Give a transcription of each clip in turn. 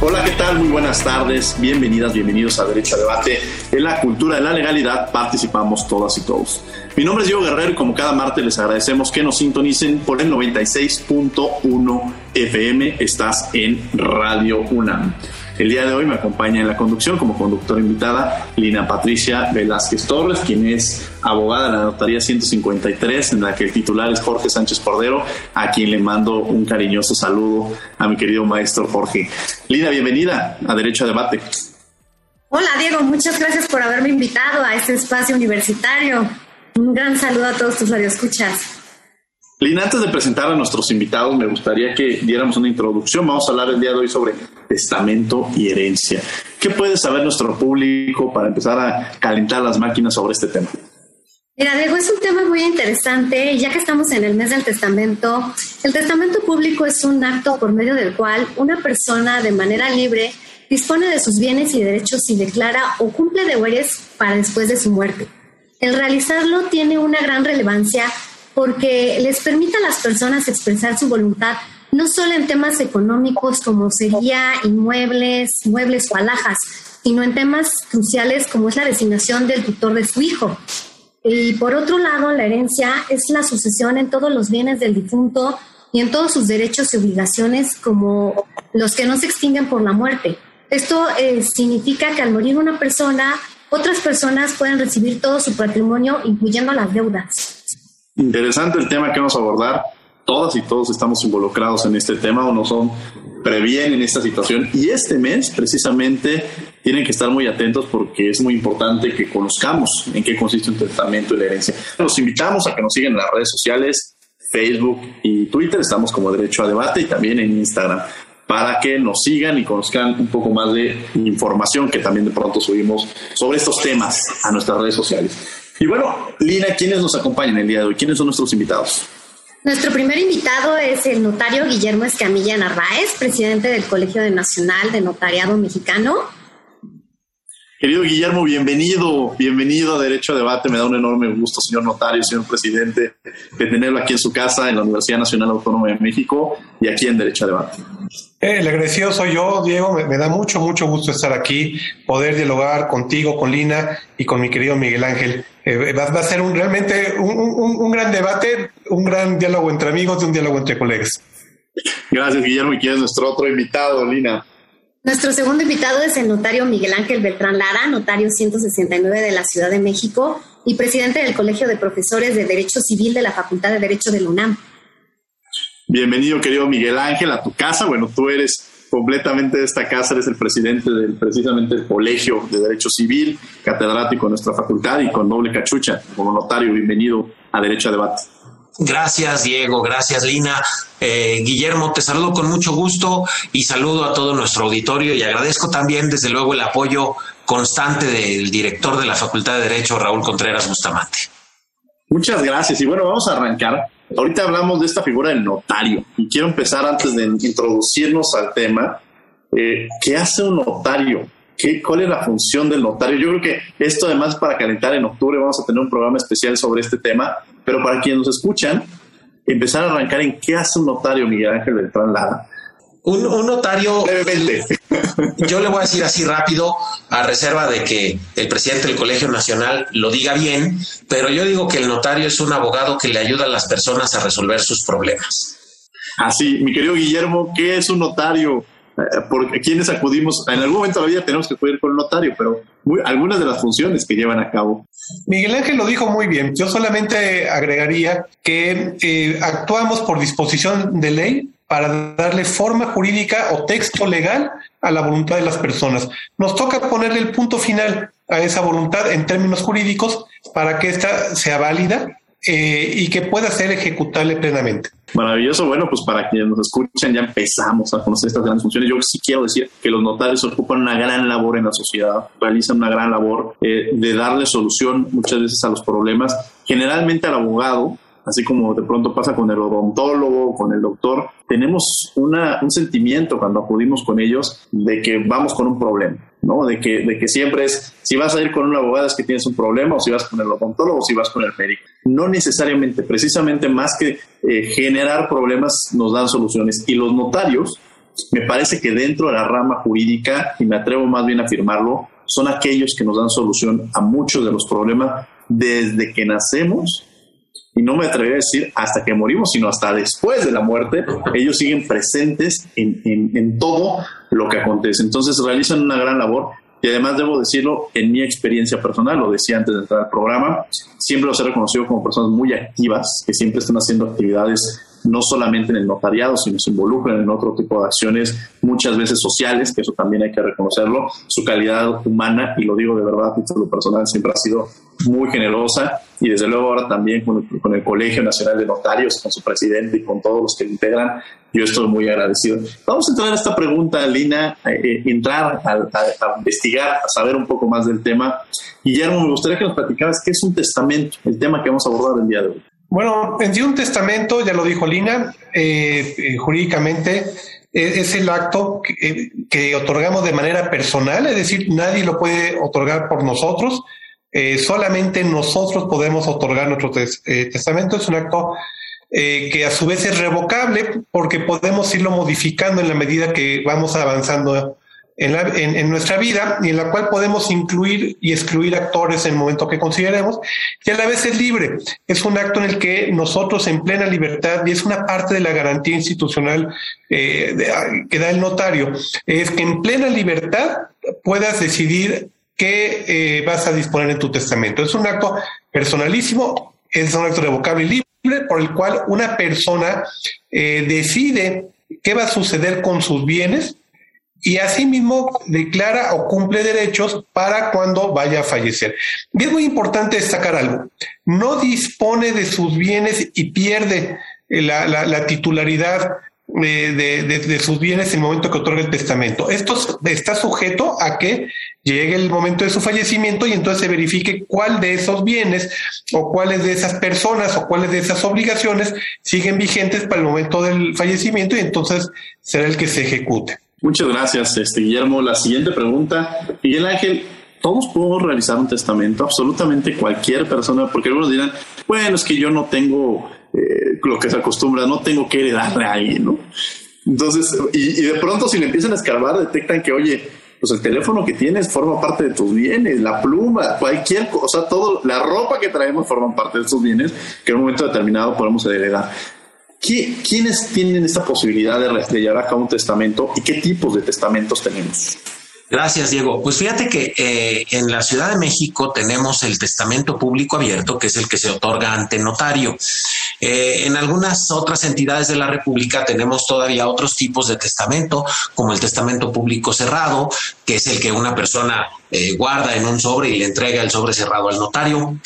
Hola, ¿qué tal? Muy buenas tardes. Bienvenidas, bienvenidos a Derecho a Debate. En la cultura de la legalidad participamos todas y todos. Mi nombre es Diego Guerrero y como cada martes les agradecemos que nos sintonicen por el 96.1 FM. Estás en Radio UNAM. El día de hoy me acompaña en la conducción como conductora invitada Lina Patricia Velázquez Torres, quien es abogada de la Notaría 153, en la que el titular es Jorge Sánchez Cordero, a quien le mando un cariñoso saludo a mi querido maestro Jorge. Lina, bienvenida a Derecho a Debate. Hola Diego, muchas gracias por haberme invitado a este espacio universitario. Un gran saludo a todos tus radioescuchas. Lina, antes de presentar a nuestros invitados, me gustaría que diéramos una introducción. Vamos a hablar el día de hoy sobre testamento y herencia. ¿Qué puede saber nuestro público para empezar a calentar las máquinas sobre este tema? Mira, Diego, es un tema muy interesante, ya que estamos en el mes del testamento. El testamento público es un acto por medio del cual una persona de manera libre dispone de sus bienes y derechos y declara o cumple deberes para después de su muerte. El realizarlo tiene una gran relevancia porque les permite a las personas expresar su voluntad no solo en temas económicos como sería inmuebles, muebles o alhajas, sino en temas cruciales como es la designación del tutor de su hijo. Y por otro lado, la herencia es la sucesión en todos los bienes del difunto y en todos sus derechos y obligaciones como los que no se extinguen por la muerte. Esto eh, significa que al morir una persona, otras personas pueden recibir todo su patrimonio, incluyendo las deudas. Interesante el tema que vamos a abordar. Todas y todos estamos involucrados en este tema, o no son previenen esta situación. Y este mes, precisamente, tienen que estar muy atentos porque es muy importante que conozcamos en qué consiste un testamento y la herencia. Los invitamos a que nos sigan en las redes sociales, Facebook y Twitter. Estamos como Derecho a Debate y también en Instagram para que nos sigan y conozcan un poco más de información que también de pronto subimos sobre estos temas a nuestras redes sociales. Y bueno, Lina, ¿quiénes nos acompañan el día de hoy? ¿Quiénes son nuestros invitados? Nuestro primer invitado es el notario Guillermo Escamilla Narváez, presidente del Colegio Nacional de Notariado Mexicano. Querido Guillermo, bienvenido, bienvenido a Derecho a Debate. Me da un enorme gusto, señor notario, señor presidente, de tenerlo aquí en su casa, en la Universidad Nacional Autónoma de México y aquí en Derecho a Debate. Eh, el agradecido soy yo, Diego. Me, da mucho, mucho gusto estar aquí, poder dialogar contigo, con Lina y con mi querido Miguel Ángel. Eh, va, a ser un, realmente un, un, gran debate, un gran diálogo entre amigos y un diálogo entre colegas. Gracias, Guillermo. ¿Y quién es nuestro otro invitado, Lina? Nuestro segundo invitado es el notario Miguel Ángel Beltrán Lara, notario 169 de la Ciudad de México y presidente del Colegio de Profesores de Derecho Civil de la Facultad de Derecho de la UNAM. Bienvenido, querido Miguel Ángel, a tu casa. Bueno, tú eres completamente de esta casa, eres el presidente del precisamente el Colegio de Derecho Civil, catedrático de nuestra facultad y con doble cachucha como notario. Bienvenido a Derecho a Debate. Gracias, Diego. Gracias, Lina. Eh, Guillermo, te saludo con mucho gusto y saludo a todo nuestro auditorio y agradezco también, desde luego, el apoyo constante del director de la Facultad de Derecho, Raúl Contreras Bustamante. Muchas gracias. Y bueno, vamos a arrancar. Ahorita hablamos de esta figura del notario y quiero empezar antes de introducirnos al tema. Eh, ¿Qué hace un notario? ¿Qué, ¿Cuál es la función del notario? Yo creo que esto además para calentar en octubre vamos a tener un programa especial sobre este tema, pero para quienes nos escuchan, empezar a arrancar en qué hace un notario Miguel Ángel Beltrán Lara. Un, un notario, yo le voy a decir así rápido, a reserva de que el presidente del Colegio Nacional lo diga bien, pero yo digo que el notario es un abogado que le ayuda a las personas a resolver sus problemas. Así, mi querido Guillermo, ¿qué es un notario? Eh, ¿Por quiénes acudimos? En algún momento de la vida tenemos que acudir con un notario, pero algunas de las funciones que llevan a cabo. Miguel Ángel lo dijo muy bien. Yo solamente agregaría que eh, actuamos por disposición de ley para darle forma jurídica o texto legal a la voluntad de las personas. Nos toca ponerle el punto final a esa voluntad en términos jurídicos para que ésta sea válida eh, y que pueda ser ejecutable plenamente. Maravilloso. Bueno, pues para quienes nos escuchan, ya empezamos a conocer estas grandes funciones. Yo sí quiero decir que los notarios ocupan una gran labor en la sociedad, realizan una gran labor eh, de darle solución muchas veces a los problemas. Generalmente al abogado, así como de pronto pasa con el odontólogo, con el doctor, tenemos una, un sentimiento cuando acudimos con ellos de que vamos con un problema. ¿no? De que, de que siempre es, si vas a ir con un abogado es que tienes un problema, o si vas con el odontólogo, o si vas con el médico. No necesariamente, precisamente más que eh, generar problemas nos dan soluciones. Y los notarios, me parece que dentro de la rama jurídica, y me atrevo más bien a afirmarlo, son aquellos que nos dan solución a muchos de los problemas desde que nacemos y no me atrevería a decir hasta que morimos, sino hasta después de la muerte, ellos siguen presentes en, en, todo lo que acontece. Entonces realizan una gran labor y además debo decirlo, en mi experiencia personal, lo decía antes de entrar al programa, siempre los he reconocido como personas muy activas, que siempre están haciendo actividades no solamente en el notariado, sino se involucran en otro tipo de acciones, muchas veces sociales, que eso también hay que reconocerlo, su calidad humana, y lo digo de verdad, lo personal siempre ha sido muy generosa, y desde luego ahora también con el, Colegio Nacional de Notarios, con su presidente y con todos los que lo integran, yo estoy muy agradecido. Vamos a entrar a esta pregunta, Lina, eh, entrar a, a, investigar, a saber un poco más del tema. Guillermo, me gustaría que nos platicaras qué es un testamento, el tema que vamos a abordar el día de hoy. Bueno, en sí un testamento, ya lo dijo Lina, eh, eh, jurídicamente e, es el acto eh, que, otorgamos de manera personal, es decir, nadie lo puede otorgar por nosotros, solamente nosotros podemos otorgar nuestro testamento. Es un acto que a su vez es revocable porque podemos irlo modificando en la medida que vamos avanzando en, nuestra vida y en la cual podemos incluir y excluir actores en el momento que consideremos y a la vez es libre. Es un acto en el que nosotros en plena libertad y es una parte de la garantía institucional eh, que da el notario, es que en plena libertad puedas decidir qué eh, vas a disponer en tu testamento. Es un acto personalísimo, es un acto revocable y libre por el cual una persona eh, decide qué va a suceder con sus bienes y asimismo declara o cumple derechos para cuando vaya a fallecer. Y es muy importante destacar algo, no dispone de sus bienes y pierde la, la, titularidad de, de, sus bienes en el momento que otorga el testamento. Esto está sujeto a que llegue el momento de su fallecimiento y entonces se verifique cuál de esos bienes o cuáles de esas personas o cuáles de esas obligaciones siguen vigentes para el momento del fallecimiento y entonces será el que se ejecute. Muchas gracias, este, Guillermo. La siguiente pregunta, Miguel Ángel, ¿todos podemos realizar un testamento? Absolutamente cualquier persona, porque algunos dirán, bueno, es que yo no tengo eh, lo que se acostumbra, no tengo que heredarle a alguien, ¿no? Entonces, y, de pronto si le empiezan a escarbar, detectan que, oye, pues el teléfono que tienes forma parte de tus bienes, la pluma, cualquier cosa, todo, la ropa que traemos forman parte de tus bienes que en un momento determinado podemos heredar. ¿Quiénes tienen esta posibilidad de, llevar a un testamento y qué tipos de testamentos tenemos? Gracias, Diego. Pues fíjate que eh, en la Ciudad de México tenemos el testamento público abierto, que es el que se otorga ante notario. Eh, en algunas otras entidades de la República tenemos todavía otros tipos de testamento, como el testamento público cerrado, que es el que una persona eh, guarda en un sobre y le entrega el sobre cerrado al notario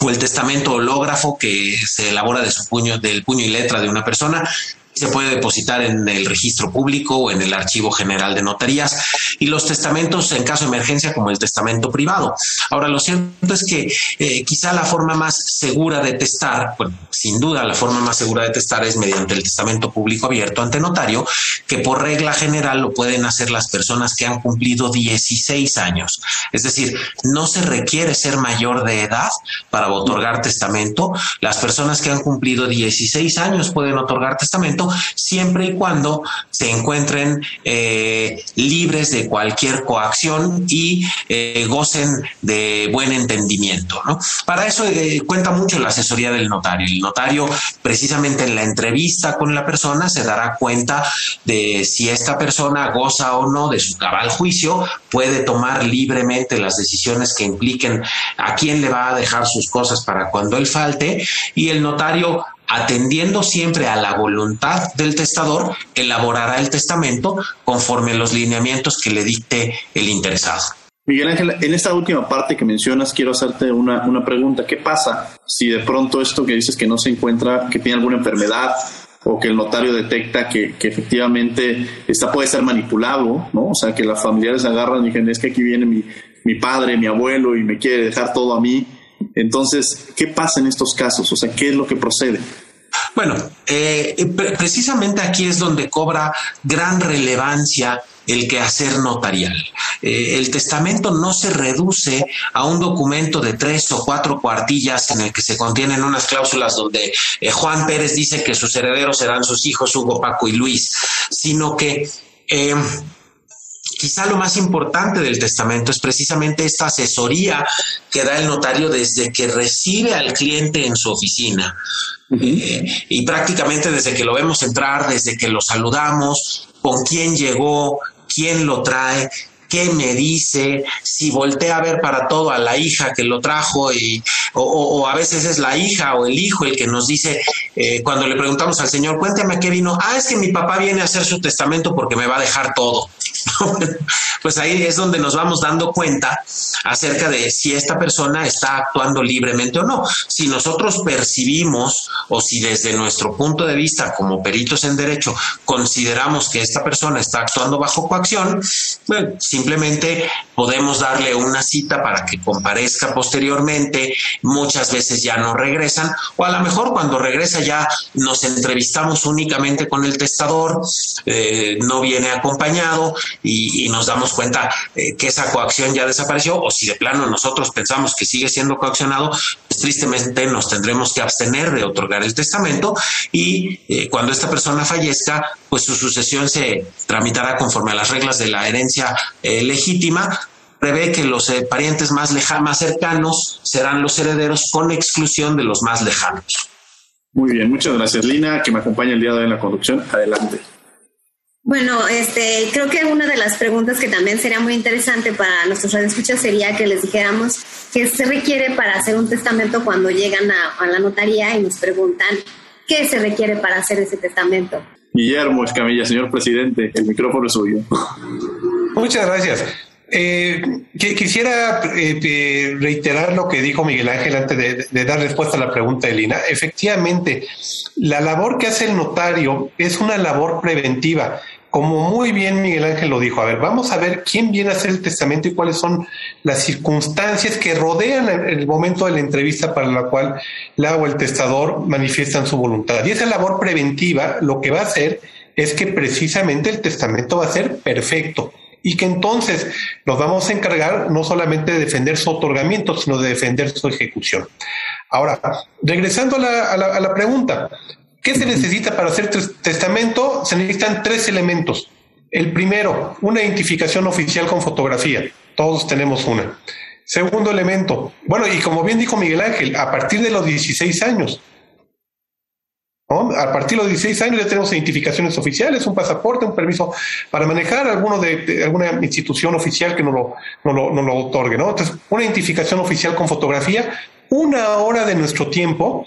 o el testamento hológrafo que se elabora de su puño, del puño y letra de una persona se puede depositar en el registro público o en el archivo general de notarías y los testamentos en caso de emergencia como el testamento privado. Ahora, lo cierto es que eh, quizá la forma más segura de testar, bueno, sin duda la forma más segura de testar es mediante el testamento público abierto ante notario, que por regla general lo pueden hacer las personas que han cumplido 16 años. Es decir, no se requiere ser mayor de edad para otorgar testamento. Las personas que han cumplido 16 años pueden otorgar testamento siempre y cuando se encuentren eh, libres de cualquier coacción y eh, gocen de buen entendimiento. Para eso eh, cuenta mucho la asesoría del notario. El notario, precisamente en la entrevista con la persona, se dará cuenta de si esta persona goza o no de su cabal juicio, puede tomar libremente las decisiones que impliquen a quién le va a dejar sus cosas para cuando él falte y el notario atendiendo siempre a la voluntad del testador, elaborará el testamento conforme los lineamientos que le dicte el interesado. Miguel Ángel, en esta última parte que mencionas, quiero hacerte una, una pregunta. ¿Qué pasa si de pronto esto que dices que no se encuentra, que tiene alguna enfermedad o que el notario detecta que, efectivamente esta puede ser manipulado, ¿no? O sea, que las familiares agarran y dicen, es que aquí viene mi, mi padre, mi abuelo y me quiere dejar todo a mí entonces, ¿qué pasa en estos casos? O sea, ¿qué es lo que procede? Bueno, eh, precisamente aquí es donde cobra gran relevancia el quehacer notarial. Eh, el testamento no se reduce a un documento de tres o cuatro cuartillas en el que se contienen unas cláusulas donde eh, Juan Pérez dice que sus herederos serán sus hijos Hugo, Paco y Luis, sino que quizá lo más importante del testamento es precisamente esta asesoría que da el notario desde que recibe al cliente en su oficina. Eh, y prácticamente desde que lo vemos entrar, desde que lo saludamos, con quién llegó, quién lo trae, qué me dice, si voltea a ver para todo a la hija que lo trajo y, o, a veces es la hija o el hijo el que nos dice, eh, cuando le preguntamos al Señor, cuéntame qué vino, ah, es que mi papá viene a hacer su testamento porque me va a dejar todo. pues ahí es donde nos vamos dando cuenta acerca de si esta persona está actuando libremente o no. Si nosotros percibimos o si desde nuestro punto de vista como peritos en derecho consideramos que esta persona está actuando bajo coacción, bueno, simplemente podemos darle una cita para que comparezca posteriormente, muchas veces ya no regresan, o a lo mejor cuando regresa ya nos entrevistamos únicamente con el testador, eh, no viene acompañado y, nos damos cuenta eh, que esa coacción ya desapareció, o si de plano nosotros pensamos que sigue siendo coaccionado, pues tristemente nos tendremos que abstener de otorgar el testamento y eh, cuando esta persona fallezca, pues su sucesión se tramitará conforme a las reglas de la herencia legítima, prevé que los eh, parientes más, lejanos, más cercanos serán los herederos con exclusión de los más lejanos. Muy bien, muchas gracias Lina, que me acompaña el día de hoy en la conducción. Adelante. Bueno, este, creo que una de las preguntas que también sería muy interesante para nuestros radioescuchas sería que les dijéramos qué se requiere para hacer un testamento cuando llegan a, a la notaría y nos preguntan qué se requiere para hacer ese testamento. Guillermo Escamilla, señor presidente, el micrófono es suyo. Muchas gracias. Eh, quisiera eh, reiterar lo que dijo Miguel Ángel antes de, dar respuesta a la pregunta de Lina. Efectivamente, la labor que hace el notario es una labor preventiva. Como muy bien Miguel Ángel lo dijo, a ver, vamos a ver quién viene a hacer el testamento y cuáles son las circunstancias que rodean el, momento de la entrevista para la cual la o el testador manifiestan su voluntad. Y esa labor preventiva lo que va a hacer es que precisamente el testamento va a ser perfecto y que entonces nos vamos a encargar no solamente de defender su otorgamiento, sino de defender su ejecución. Ahora, regresando a la, pregunta, ¿qué se necesita para hacer testamento? Se necesitan tres elementos. El primero, una identificación oficial con fotografía. Todos tenemos una. Segundo elemento, bueno, y como bien dijo Miguel Ángel, a partir de los 16 años, a partir de los 16 años ya tenemos identificaciones oficiales, un pasaporte, un permiso para manejar alguno de, alguna institución oficial que nos lo, no lo, lo otorgue. ¿no? Entonces, una identificación oficial con fotografía, una hora de nuestro tiempo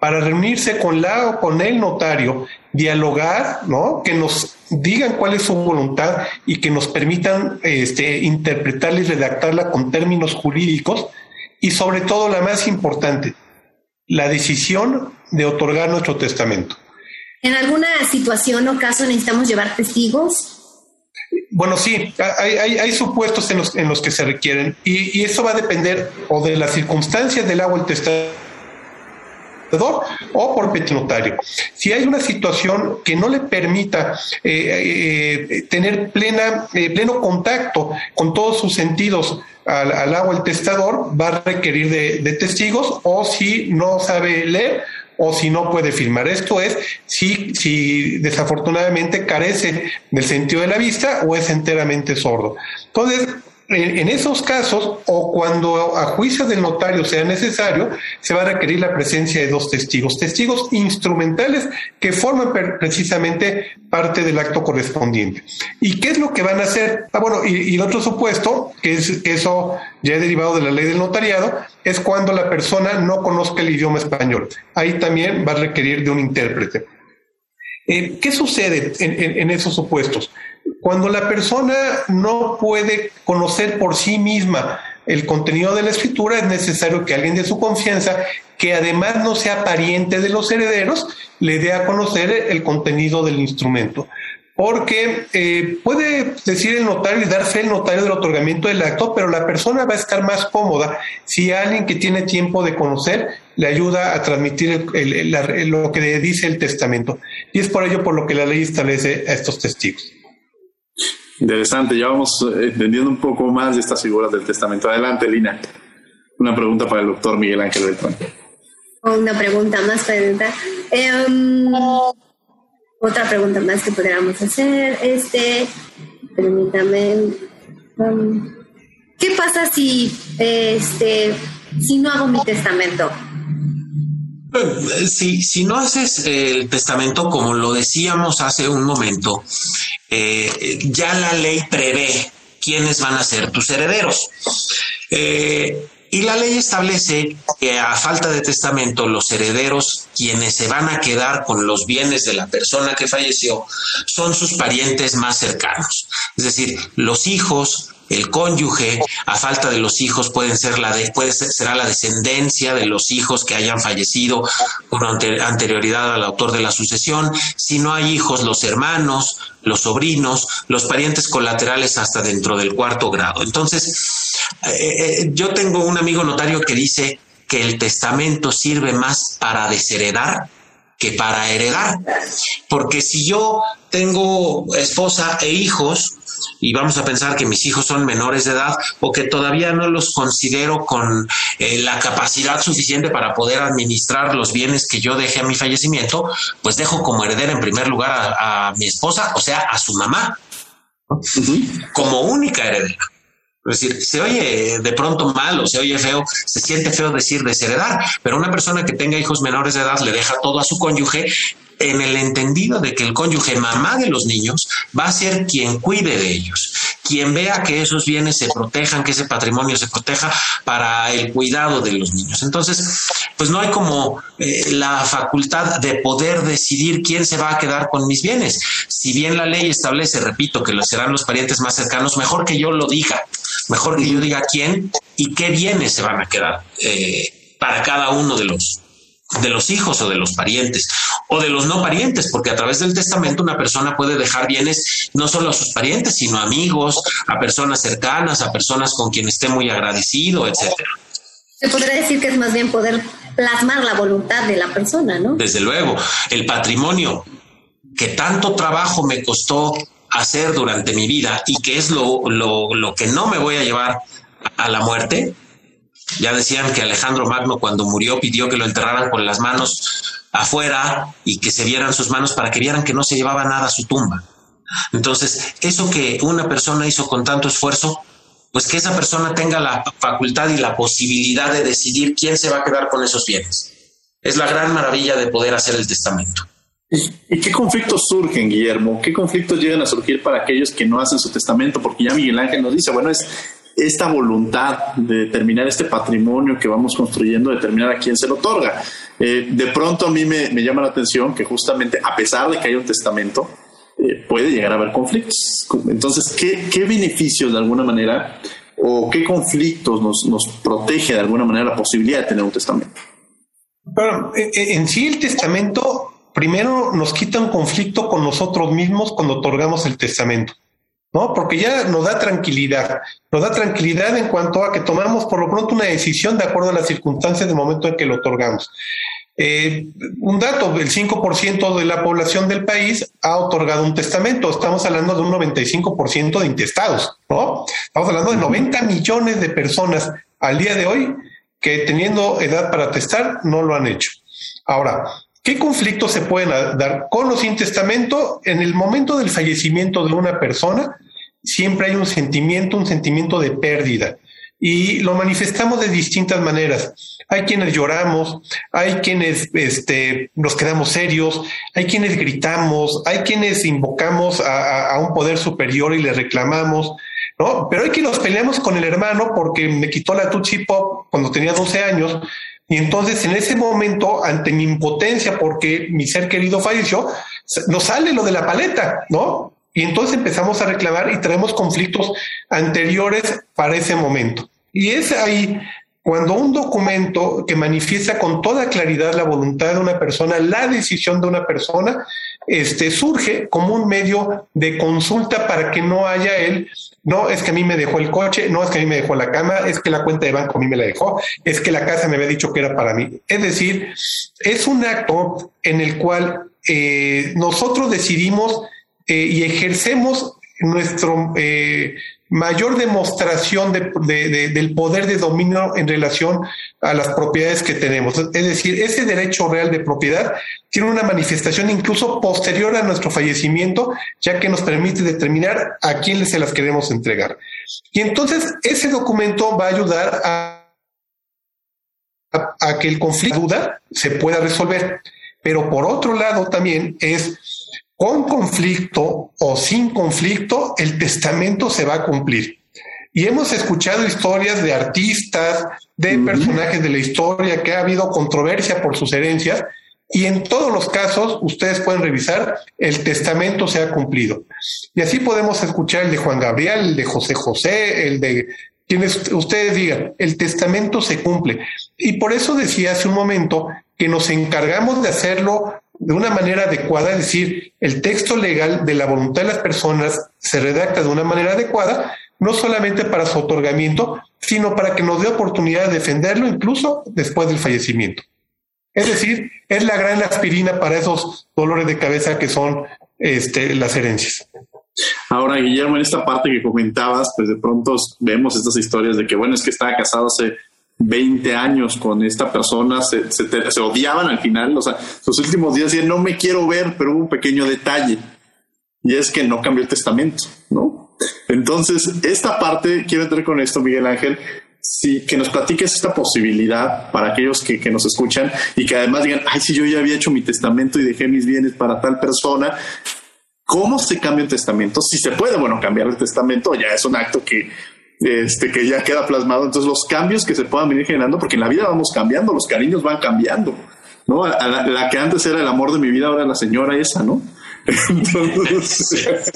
para reunirse con la o con el notario, dialogar, ¿no? que nos digan cuál es su voluntad y que nos permitan este, interpretarla y redactarla con términos jurídicos y sobre todo la más importante, la decisión de otorgar nuestro testamento. ¿En alguna situación o caso necesitamos llevar testigos? Bueno, sí, hay, supuestos en los, en los, que se requieren y, eso va a depender o de las circunstancias del agua el o por petinotario. Si hay una situación que no le permita eh, eh, tener plena, eh, pleno contacto con todos sus sentidos al, al agua el testador, va a requerir de, testigos o si no sabe leer o si no puede firmar. Esto es si, si desafortunadamente carece del sentido de la vista o es enteramente sordo. Entonces, en esos casos, o cuando a juicio del notario sea necesario, se va a requerir la presencia de dos testigos, testigos instrumentales que forman precisamente parte del acto correspondiente. ¿Y qué es lo que van a hacer? Ah, bueno, y, el otro supuesto, que es eso ya he derivado de la ley del notariado, es cuando la persona no conozca el idioma español. Ahí también va a requerir de un intérprete. Eh, ¿Qué sucede en esos supuestos? Cuando la persona no puede conocer por sí misma el contenido de la escritura, es necesario que alguien de su confianza, que además no sea pariente de los herederos, le dé a conocer el contenido del instrumento. Porque eh, puede decir el notario y dar fe el notario del otorgamiento del acto, pero la persona va a estar más cómoda si alguien que tiene tiempo de conocer le ayuda a transmitir lo que dice el testamento. Y es por ello por lo que la ley establece a estos testigos. Interesante, ya vamos eh, entendiendo un poco más de estas figuras del testamento. Adelante, Lina. Una pregunta para el doctor Miguel Ángel Beltrán. Una pregunta más, pregunta. Em, otra pregunta más que podríamos hacer. Este, permítame. Em, ¿Qué pasa si, este, si no hago mi testamento? Si, si no haces el testamento, como lo decíamos hace un momento, eh, ya la ley prevé quiénes van a ser tus herederos. Eh, y la ley establece que a falta de testamento, los herederos, quienes se van a quedar con los bienes de la persona que falleció, son sus parientes más cercanos. Es decir, los hijos, el cónyuge, a falta de los hijos pueden ser la de, puede ser, será la descendencia de los hijos que hayan fallecido con anterioridad al autor de la sucesión. Si no hay hijos, los hermanos, los sobrinos, los parientes colaterales hasta dentro del cuarto grado. Entonces, eh, eh, yo tengo un amigo notario que dice que el testamento sirve más para desheredar que para heredar. Porque si yo tengo esposa e hijos, y vamos a pensar que mis hijos son menores de edad o que todavía no los considero con eh, la capacidad suficiente para poder administrar los bienes que yo dejé a mi fallecimiento, pues dejo como heredera en primer lugar a, mi esposa, o sea, a su mamá, como única heredera. Es decir, se oye de pronto mal o se oye feo, se siente feo decir desheredar, pero una persona que tenga hijos menores de edad le deja todo a su cónyuge en el entendido de que el cónyuge mamá de los niños va a ser quien cuide de ellos, quien vea que esos bienes se protejan, que ese patrimonio se proteja para el cuidado de los niños. Entonces, pues no hay como eh, la facultad de poder decidir quién se va a quedar con mis bienes. Si bien la ley establece, repito, que serán los parientes más cercanos, mejor que yo lo diga, mejor que yo diga quién y qué bienes se van a quedar eh, para cada uno de los de los hijos o de los parientes o de los no parientes, porque a través del testamento una persona puede dejar bienes no solo a sus parientes, sino a amigos, a personas cercanas, a personas con quien esté muy agradecido, etcétera. Se podría decir que es más bien poder plasmar la voluntad de la persona, ¿no? Desde luego, el patrimonio que tanto trabajo me costó hacer durante mi vida y que es lo, lo, lo que no me voy a llevar a la muerte, ya decían que Alejandro Magno cuando murió pidió que lo enterraran con las manos afuera y que se vieran sus manos para que vieran que no se llevaba nada a su tumba. Entonces, eso que una persona hizo con tanto esfuerzo, pues que esa persona tenga la facultad y la posibilidad de decidir quién se va a quedar con esos bienes. Es la gran maravilla de poder hacer el testamento. ¿Y qué conflictos surgen, Guillermo? ¿Qué conflictos llegan a surgir para aquellos que no hacen su testamento? Porque ya Miguel Ángel nos dice, bueno, es esta voluntad de determinar este patrimonio que vamos construyendo, determinar a quién se lo otorga. Eh, de pronto a mí me, llama la atención que justamente a pesar de que hay un testamento, eh, puede llegar a haber conflictos. Entonces, ¿qué, beneficios de alguna manera o qué conflictos nos, protege de alguna manera la posibilidad de tener un testamento? Bueno, en sí el testamento primero nos quita un conflicto con nosotros mismos cuando otorgamos el testamento. ¿No? Porque ya nos da tranquilidad, nos da tranquilidad en cuanto a que tomamos por lo pronto una decisión de acuerdo a las circunstancias del momento en que lo otorgamos. Eh, un dato, el 5% de la población del país ha otorgado un testamento. Estamos hablando de un 95% de intestados, ¿no? Estamos hablando de 90 millones de personas al día de hoy que teniendo edad para testar no lo han hecho. Ahora, ¿qué conflictos se pueden dar con los sin testamento? En el momento del fallecimiento de una persona, siempre hay un sentimiento, un sentimiento de pérdida y lo manifestamos de distintas maneras. Hay quienes lloramos, hay quienes este, nos quedamos serios, hay quienes gritamos, hay quienes invocamos a, un poder superior y le reclamamos, ¿no? Pero hay quienes nos peleamos con el hermano porque me quitó la Tutsi cuando tenía 12 años y entonces en ese momento, ante mi impotencia porque mi ser querido falleció, nos sale lo de la paleta, ¿no? Y entonces empezamos a reclamar y traemos conflictos anteriores para ese momento. Y es ahí cuando un documento que manifiesta con toda claridad la voluntad de una persona, la decisión de una persona, este, surge como un medio de consulta para que no haya él, no es que a mí me dejó el coche, no es que a mí me dejó la cama, es que la cuenta de banco a mí me la dejó, es que la casa me había dicho que era para mí. Es decir, es un acto en el cual eh, nosotros decidimos eh, y ejercemos nuestro eh, mayor demostración del poder de dominio en relación a las propiedades que tenemos. Es decir, ese derecho real de propiedad tiene una manifestación incluso posterior a nuestro fallecimiento, ya que nos permite determinar a quién se las queremos entregar. Y entonces ese documento va a ayudar a, a que el conflicto duda se pueda resolver. Pero por otro lado también es con conflicto o sin conflicto, el testamento se va a cumplir. Y hemos escuchado historias de artistas, de personajes de la historia, que ha habido controversia por sus herencias, y en todos los casos, ustedes pueden revisar, el testamento se ha cumplido. Y así podemos escuchar el de Juan Gabriel, el de José José, el de quienes ustedes digan, el testamento se cumple. Y por eso decía hace un momento que nos encargamos de hacerlo de una manera adecuada, es decir, el texto legal de la voluntad de las personas se redacta de una manera adecuada, no solamente para su otorgamiento, sino para que nos dé oportunidad de defenderlo incluso después del fallecimiento. Es decir, es la gran aspirina para esos dolores de cabeza que son este, las herencias. Ahora, Guillermo, en esta parte que comentabas, pues de pronto vemos estas historias de que, bueno, es que estaba casado hace 20 años con esta persona, se, se, odiaban al final, o sea, sus últimos días decían, no me quiero ver, pero hubo un pequeño detalle, y es que no cambió el testamento, ¿no? Entonces, esta parte, quiero entrar con esto, Miguel Ángel, sí, que nos platiques esta posibilidad para aquellos que, que, nos escuchan y que además digan, ay, si yo ya había hecho mi testamento y dejé mis bienes para tal persona, ¿cómo se cambia el testamento? Si se puede, bueno, cambiar el testamento ya es un acto que este, que ya queda plasmado. Entonces, los cambios que se puedan venir generando, porque en la vida vamos cambiando, los cariños van cambiando, ¿no? la, que antes era el amor de mi vida, ahora la señora esa, ¿no?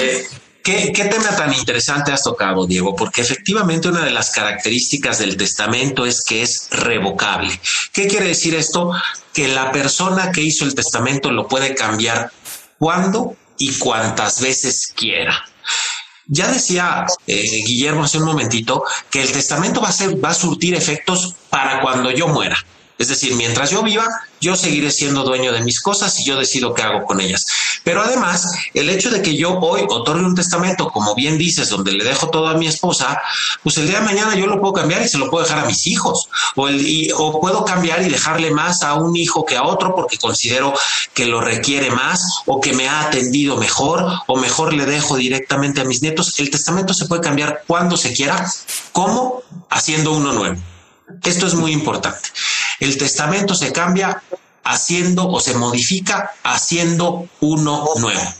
Eh, ¿Qué, ¿Qué, tema tan interesante has tocado, Diego? Porque efectivamente una de las características del testamento es que es revocable. ¿Qué quiere decir esto? Que la persona que hizo el testamento lo puede cambiar cuando y cuantas veces quiera. Ya decía eh, Guillermo hace un momentito que el testamento va a, ser, va a surtir efectos para cuando yo muera. Es decir, mientras yo viva, yo seguiré siendo dueño de mis cosas y yo decido qué hago con ellas. Pero además, el hecho de que yo hoy otorgue un testamento, como bien dices, donde le dejo todo a mi esposa, pues el día de mañana yo lo puedo cambiar y se lo puedo dejar a mis hijos. O, o puedo cambiar y dejarle más a un hijo que a otro porque considero que lo requiere más o que me ha atendido mejor o mejor le dejo directamente a mis nietos. El testamento se puede cambiar cuando se quiera, como haciendo uno nuevo. Esto es muy importante. El testamento se cambia haciendo o se modifica haciendo uno nuevo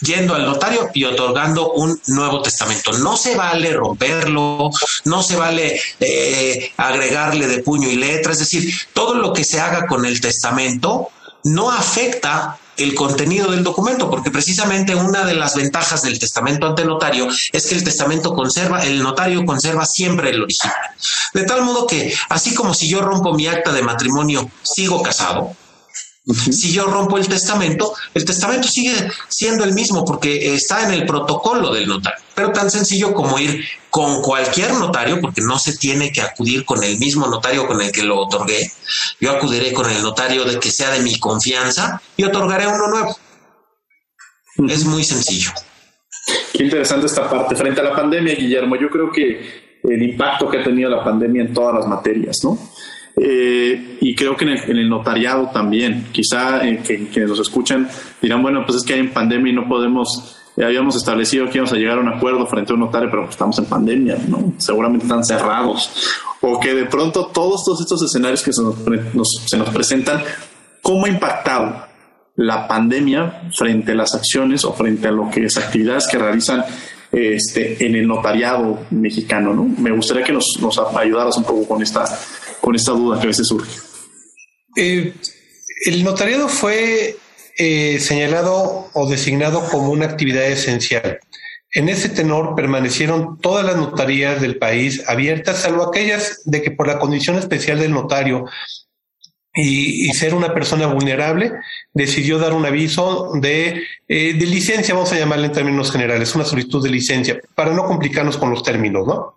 yendo al notario y otorgando un nuevo testamento. No se vale romperlo, no se vale eh, agregarle de puño y letra, es decir, todo lo que se haga con el testamento no afecta el contenido del documento, porque precisamente una de las ventajas del testamento ante notario es que el testamento conserva, el notario conserva siempre el original. De tal modo que, así como si yo rompo mi acta de matrimonio, sigo casado, si yo rompo el testamento, el testamento sigue siendo el mismo porque está en el protocolo del notario. Pero tan sencillo como ir con cualquier notario, porque no se tiene que acudir con el mismo notario con el que lo otorgué. Yo acudiré con el notario de que sea de mi confianza y otorgaré uno nuevo. Es muy sencillo. Qué interesante esta parte. Frente a la pandemia, Guillermo, yo creo que el impacto que ha tenido la pandemia en todas las materias, ¿no? Eh, y creo que en el, notariado también. Quizá eh, que, nos escuchan dirán, bueno, pues es que hay en pandemia y no podemos, habíamos establecido que íbamos a llegar a un acuerdo frente a un notario, pero pues estamos en pandemia, ¿no? Seguramente están cerrados. O que de pronto todos, todos estos escenarios que se nos, se nos presentan, ¿cómo ha impactado la pandemia frente a las acciones o frente a lo que es actividades que realizan este, en el notariado mexicano, ¿no? Me gustaría que nos, nos ayudaras un poco con esta, con esta duda que a veces surge. Eh, el notariado fue eh, señalado o designado como una actividad esencial. En ese tenor permanecieron todas las notarías del país abiertas, salvo aquellas de que por la condición especial del notario y, ser una persona vulnerable, decidió dar un aviso de, eh, de, licencia, vamos a llamarle en términos generales, una solicitud de licencia, para no complicarnos con los términos, ¿no?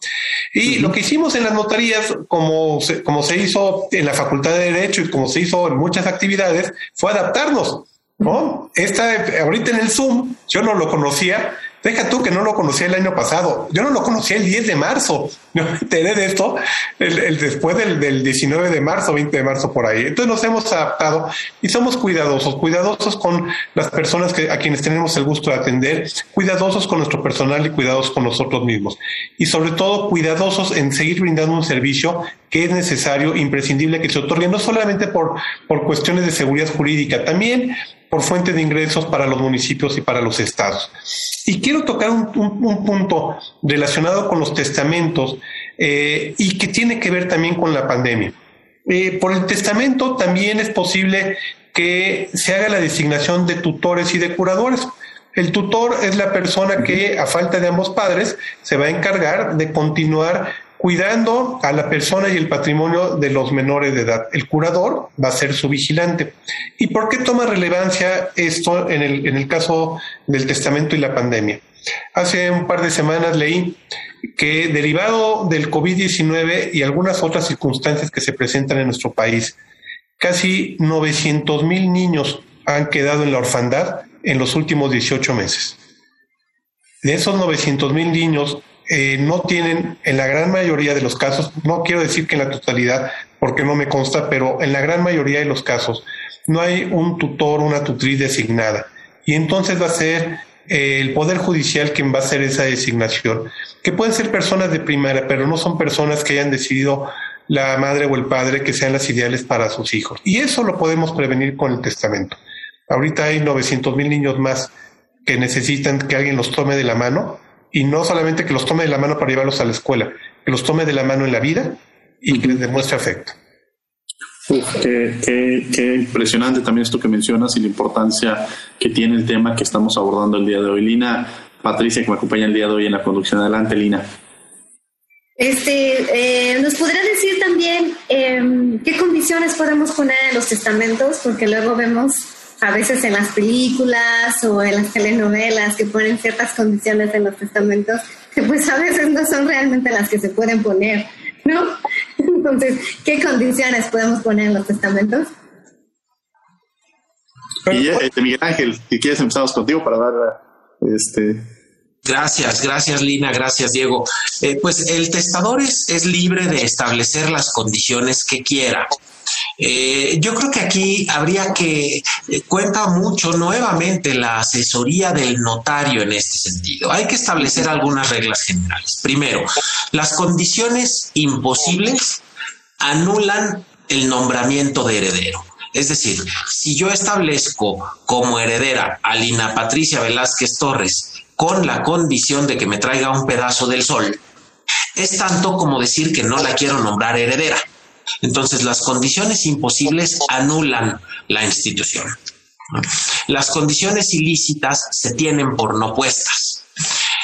Y lo que hicimos en las notarías, como se, como se hizo en la Facultad de Derecho y como se hizo en muchas actividades, fue adaptarnos, ¿no? Esta, ahorita en el Zoom, yo no lo conocía, Deja tú que no lo conocía el año pasado. Yo no lo conocía el 10 de marzo. Yo me enteré de esto el, después del, del, 19 de marzo, 20 de marzo por ahí. Entonces nos hemos adaptado y somos cuidadosos, cuidadosos con las personas que, a quienes tenemos el gusto de atender, cuidadosos con nuestro personal y cuidadosos con nosotros mismos. Y sobre todo cuidadosos en seguir brindando un servicio que es necesario, imprescindible que se otorgue, no solamente por, por cuestiones de seguridad jurídica, también por fuente de ingresos para los municipios y para los estados. Y quiero tocar un, punto relacionado con los testamentos eh, y que tiene que ver también con la pandemia. Eh, por el testamento también es posible que se haga la designación de tutores y de curadores. El tutor es la persona que, a falta de ambos padres, se va a encargar de continuar cuidando a la persona y el patrimonio de los menores de edad. El curador va a ser su vigilante. ¿Y por qué toma relevancia esto en el, en el caso del testamento y la pandemia? Hace un par de semanas leí que derivado del COVID-19 y algunas otras circunstancias que se presentan en nuestro país, casi 900 mil niños han quedado en la orfandad en los últimos 18 meses. De esos 900 mil niños, eh, no tienen, en la gran mayoría de los casos, no quiero decir que en la totalidad, porque no me consta, pero en la gran mayoría de los casos, no hay un tutor, una tutriz designada. Y entonces va a ser eh, el Poder Judicial quien va a hacer esa designación, que pueden ser personas de primaria, pero no son personas que hayan decidido la madre o el padre que sean las ideales para sus hijos. Y eso lo podemos prevenir con el testamento. Ahorita hay 900 mil niños más que necesitan que alguien los tome de la mano y no solamente que los tome de la mano para llevarlos a la escuela, que los tome de la mano en la vida y que les demuestre afecto. qué, impresionante también esto que mencionas y la importancia que tiene el tema que estamos abordando el día de hoy. Lina, Patricia, que me acompaña el día de hoy en la conducción. Adelante, Lina. Este, eh, ¿Nos podrá decir también em, qué condiciones podemos poner en los testamentos? Porque luego vemos a veces en las películas o en las telenovelas que ponen ciertas condiciones en los testamentos que pues a veces no son realmente las que se pueden poner, ¿no? Entonces, ¿qué condiciones podemos poner en los testamentos? Y este, Miguel Ángel, si quieres empezamos contigo para dar este Gracias, gracias Lina, gracias Diego. Eh, pues el testador es, es libre de establecer las condiciones que quiera. Eh, yo creo que aquí habría que eh, cuenta mucho nuevamente la asesoría del notario en este sentido. Hay que establecer algunas reglas generales. Primero, las condiciones imposibles anulan el nombramiento de heredero. Es decir, si yo establezco como heredera a Lina Patricia Velázquez Torres con la condición de que me traiga un pedazo del sol, es tanto como decir que no la quiero nombrar heredera. Entonces, las condiciones imposibles anulan la institución. Las condiciones ilícitas se tienen por no puestas.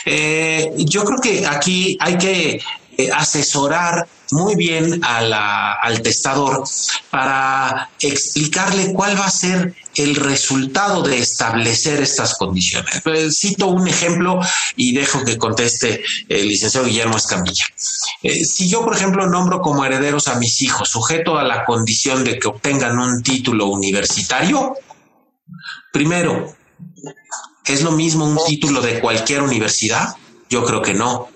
Eh, yo creo que aquí hay que eh, asesorar muy bien al testador para explicarle cuál va a ser el resultado de establecer estas condiciones. Pues, cito un ejemplo y dejo que conteste el licenciado Guillermo Escamilla. Eh, si yo, por ejemplo, nombro como herederos a mis hijos, sujeto a la condición de que obtengan un título universitario, primero, ¿es lo mismo un título de cualquier universidad? Yo creo que no.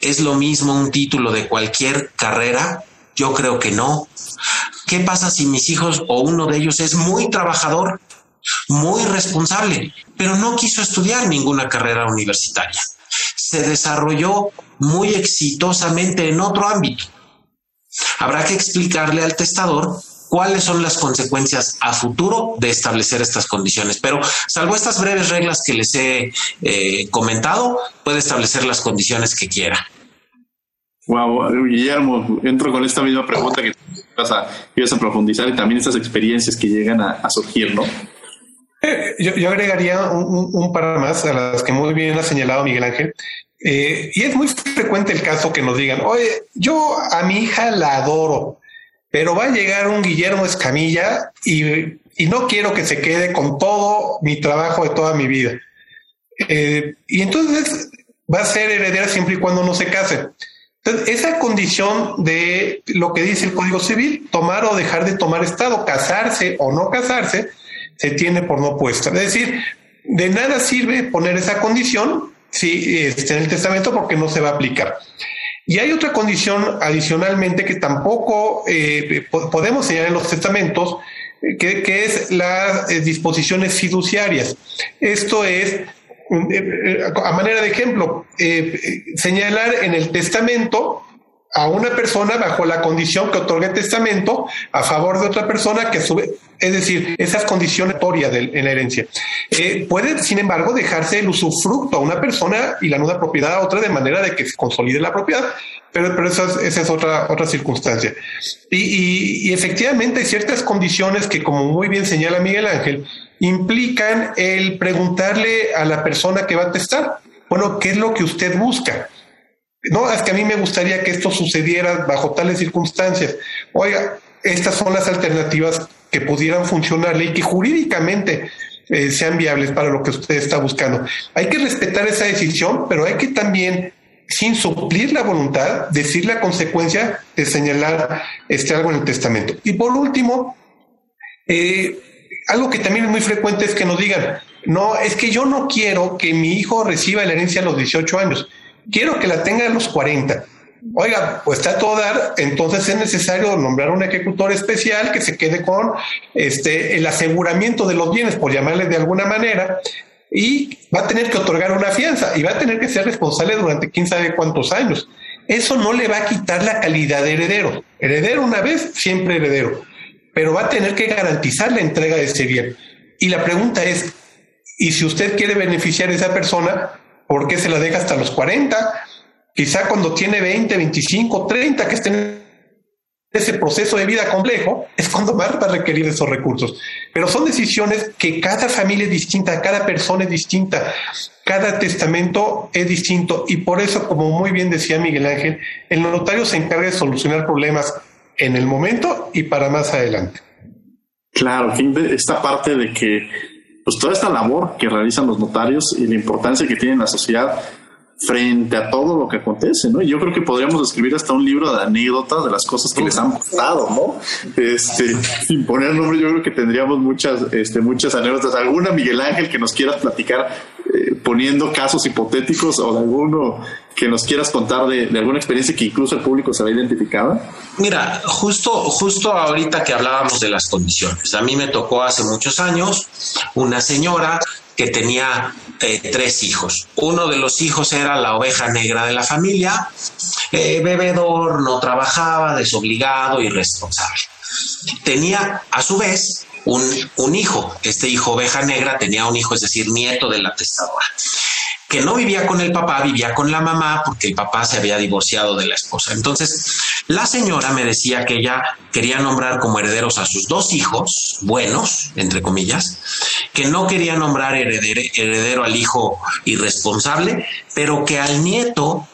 ¿Es lo mismo un título de cualquier carrera? Yo creo que no. ¿Qué pasa si mis hijos o uno de ellos es muy trabajador, muy responsable, pero no quiso estudiar ninguna carrera universitaria? Se desarrolló muy exitosamente en otro ámbito. Habrá que explicarle al testador cuáles son las consecuencias a futuro de establecer estas condiciones. Pero salvo estas breves reglas que les he eh, comentado, puede establecer las condiciones que quiera. Wow, Guillermo, entro con esta misma pregunta que vas a, ibas a profundizar y también estas experiencias que llegan a, surgir, ¿no? Eh, yo, agregaría un, par más a las que muy bien ha señalado Miguel Ángel. Eh, y es muy frecuente el caso que nos digan, oye, yo a mi hija la adoro, pero va a llegar un Guillermo Escamilla y, no quiero que se quede con todo mi trabajo de toda mi vida. Eh, y entonces va a ser heredera siempre y cuando no se case. Entonces, esa condición de lo que dice el Código Civil, tomar o dejar de tomar Estado, casarse o no casarse, se tiene por no puesta. Es decir, de nada sirve poner esa condición si está en el testamento porque no se va a aplicar. Y hay otra condición adicionalmente que tampoco eh, podemos señalar en los testamentos, eh, que, es las eh, disposiciones fiduciarias. Esto es, a manera de ejemplo, señalar en el testamento a una persona bajo la condición que otorga el testamento a favor de otra persona que sube, es decir, esas condiciones de, en la herencia. Eh, puede, sin embargo, dejarse el usufructo a una persona y la nuda propiedad a otra de manera de que se consolide la propiedad, pero, pero esa, es, esa es otra, otra circunstancia. Y, y, efectivamente hay ciertas condiciones que, como muy bien señala Miguel Ángel, implican el preguntarle a la persona que va a testar, bueno, ¿qué es lo que usted busca? No, es que a mí me gustaría que esto sucediera bajo tales circunstancias. Oiga, estas son las alternativas que pudieran funcionarle y que jurídicamente eh, sean viables para lo que usted está buscando. Hay que respetar esa decisión, pero hay que también, sin suplir la voluntad, decir la consecuencia de señalar este algo en el testamento. Y por último, eh, algo que también es muy frecuente es que nos digan, no, es que yo no quiero que mi hijo reciba la herencia a los 18 años quiero que la tenga a los 40. Oiga, pues está todo dar, entonces es necesario nombrar un ejecutor especial que se quede con este el aseguramiento de los bienes, por llamarle de alguna manera, y va a tener que otorgar una fianza y va a tener que ser responsable durante quién sabe cuántos años. Eso no le va a quitar la calidad de heredero. Heredero una vez, siempre heredero, pero va a tener que garantizar la entrega de ese bien. Y la pregunta es, ¿y si usted quiere beneficiar a esa persona? ¿Por qué se la deja hasta los 40? Quizá cuando tiene 20, 25, 30, que esté en ese proceso de vida complejo, es cuando más va a requerir esos recursos. Pero son decisiones que cada familia es distinta, cada persona es distinta, cada testamento es distinto. Y por eso, como muy bien decía Miguel Ángel, el notario se encarga de solucionar problemas en el momento y para más adelante. Claro, esta parte de que pues toda esta labor que realizan los notarios y la importancia que tiene en la sociedad frente a todo lo que acontece, ¿no? Yo creo que podríamos escribir hasta un libro de anécdotas de las cosas que les han pasado, ¿no? Este, sin poner nombre, yo creo que tendríamos muchas, este, muchas anécdotas. ¿Alguna, Miguel Ángel, que nos quieras platicar eh, poniendo casos hipotéticos o alguno que nos quieras contar de, alguna experiencia que incluso el público se ha identificado? Mira, justo, justo ahorita que hablábamos de las condiciones, a mí me tocó hace muchos años una señora que tenía eh, tres hijos. Uno de los hijos era la oveja negra de la familia, eh, bebedor, no trabajaba, desobligado, irresponsable. Tenía a su vez un, un hijo, este hijo oveja negra tenía un hijo, es decir, nieto de la testadora que no vivía con el papá, vivía con la mamá porque el papá se había divorciado de la esposa. Entonces, la señora me decía que ella quería nombrar como herederos a sus dos hijos, buenos, entre comillas, que no quería nombrar heredero, al hijo irresponsable, pero que al nieto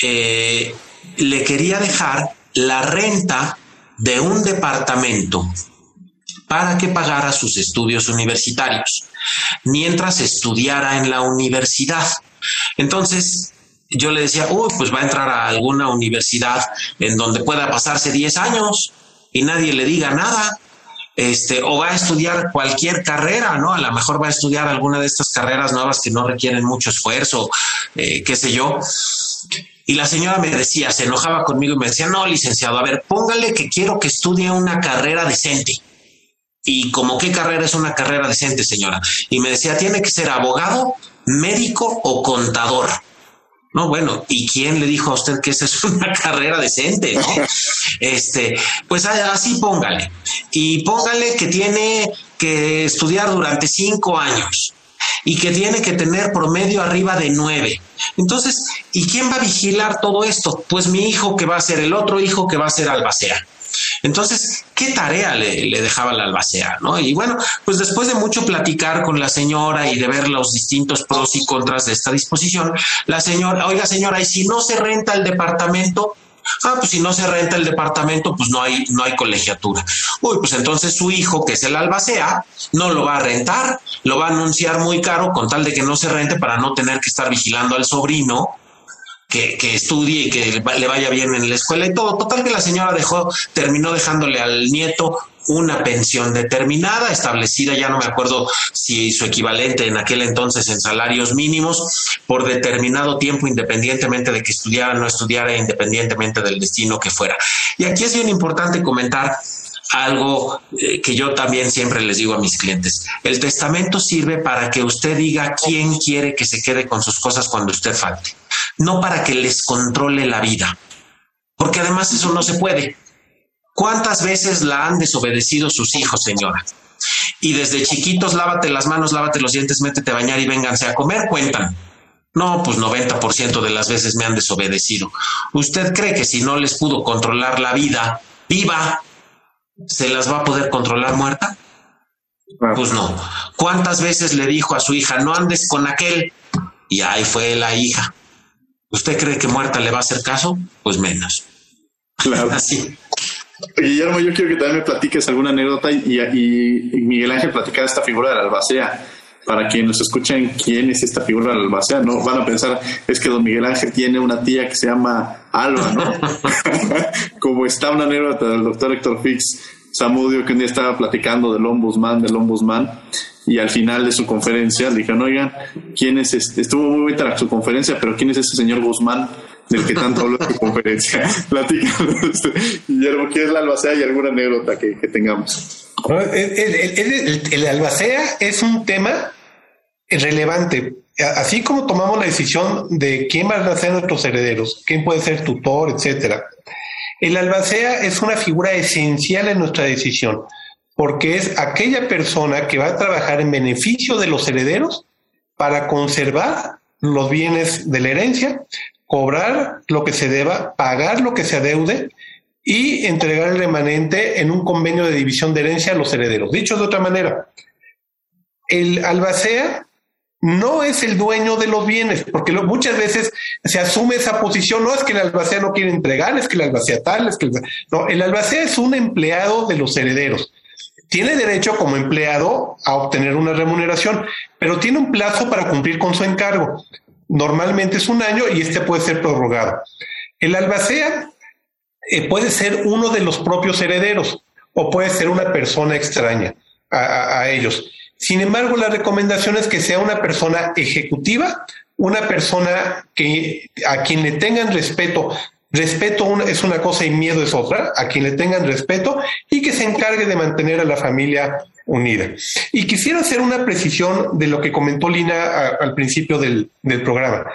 eh, le quería dejar la renta de un departamento para que pagara sus estudios universitarios mientras estudiara en la universidad. Entonces, yo le decía, uy, pues va a entrar a alguna universidad en donde pueda pasarse 10 años y nadie le diga nada. Este, o va a estudiar cualquier carrera, ¿no? A lo mejor va a estudiar alguna de estas carreras nuevas que no requieren mucho esfuerzo, eh, qué sé yo. Y la señora me decía, se enojaba conmigo y me decía, no, licenciado, a ver, póngale que quiero que estudie una carrera decente. Y como qué carrera es una carrera decente, señora. Y me decía, tiene que ser abogado, médico o contador. No, bueno, ¿y quién le dijo a usted que esa es una carrera decente? Este, pues así póngale. Y póngale que tiene que estudiar durante cinco años y que tiene que tener promedio arriba de nueve. Entonces, ¿y quién va a vigilar todo esto? Pues mi hijo que va a ser el otro hijo que va a ser albacea. Entonces, ¿qué tarea le, dejaba la albacea? ¿no? Y bueno, pues después de mucho platicar con la señora y de ver los distintos pros y contras de esta disposición, la señora, oiga señora, ¿y si no se renta el departamento? Ah, pues si no se renta el departamento, pues no hay, no hay colegiatura. Uy, pues entonces su hijo, que es el albacea, no lo va a rentar, lo va a anunciar muy caro con tal de que no se rente para no tener que estar vigilando al sobrino que, estudie y que le vaya bien en la escuela y todo. Total que la señora dejó, terminó dejándole al nieto una pensión determinada, establecida, ya no me acuerdo si su equivalente en aquel entonces en salarios mínimos, por determinado tiempo, independientemente de que estudiara o no estudiara, independientemente del destino que fuera. Y aquí es bien importante comentar algo eh, que yo también siempre les digo a mis clientes. El testamento sirve para que usted diga quién quiere que se quede con sus cosas cuando usted falte, no para que les controle la vida, porque además eso no se puede. ¿Cuántas veces la han desobedecido sus hijos, señora? Y desde chiquitos, lávate las manos, lávate los dientes, métete a bañar y vénganse a comer, cuentan. No, pues 90% de las veces me han desobedecido. ¿Usted cree que si no les pudo controlar la vida, viva, se las va a poder controlar muerta? Pues no. ¿Cuántas veces le dijo a su hija, no andes con aquel? Y ahí fue la hija. ¿Usted cree que muerta le va a hacer caso? Pues menos. Claro. Así. Guillermo, yo quiero que también me platiques alguna anécdota y, y, Miguel Ángel platicar esta figura de la albacea. Para quienes nos escuchen, ¿quién es esta figura de la albacea? No van a pensar, es que don Miguel Ángel tiene una tía que se llama Alba, ¿no? Como está una anécdota del doctor Héctor Fix Samudio, que un día estaba platicando del ombudsman, del ombudsman, y al final de su conferencia le dijeron, oigan, ¿quién es este? Estuvo muy buena su conferencia, pero ¿quién es ese señor Guzmán? del que tanto habló en su conferencia. Platícanos, Guillermo, ¿qué es la albacea y alguna anécdota que, tengamos? El, albacea es un tema relevante. Así como tomamos la decisión de quién van a ser nuestros herederos, quién puede ser tutor, etcétera. El albacea es una figura esencial en nuestra decisión, porque es aquella persona que va a trabajar en beneficio de los herederos para conservar los bienes de la herencia, cobrar lo que se deba, pagar lo que se adeude y entregar el remanente en un convenio de división de herencia a los herederos. Dicho de otra manera, el albacea no es el dueño de los bienes, porque muchas veces se asume esa posición, no es que el albacea no quiere entregar, es que el albacea tal, es que el, no, el albacea es un empleado de los herederos. Tiene derecho como empleado a obtener una remuneración, pero tiene un plazo para cumplir con su encargo normalmente es un año y este puede ser prorrogado. El albacea eh, puede ser uno de los propios herederos o puede ser una persona extraña a, ellos. Sin embargo, la recomendación es que sea una persona ejecutiva, una persona que a quien le tengan respeto. Respeto es una cosa y miedo es otra, a quien le tengan respeto y que se encargue de mantener a la familia unida. Y quisiera hacer una precisión de lo que comentó Lina al principio del, programa.